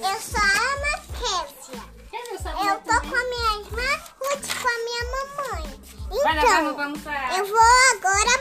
Eu sou a Ana Késia. Eu tô com a minha irmã Ruth com a minha mamãe. Então, eu vou agora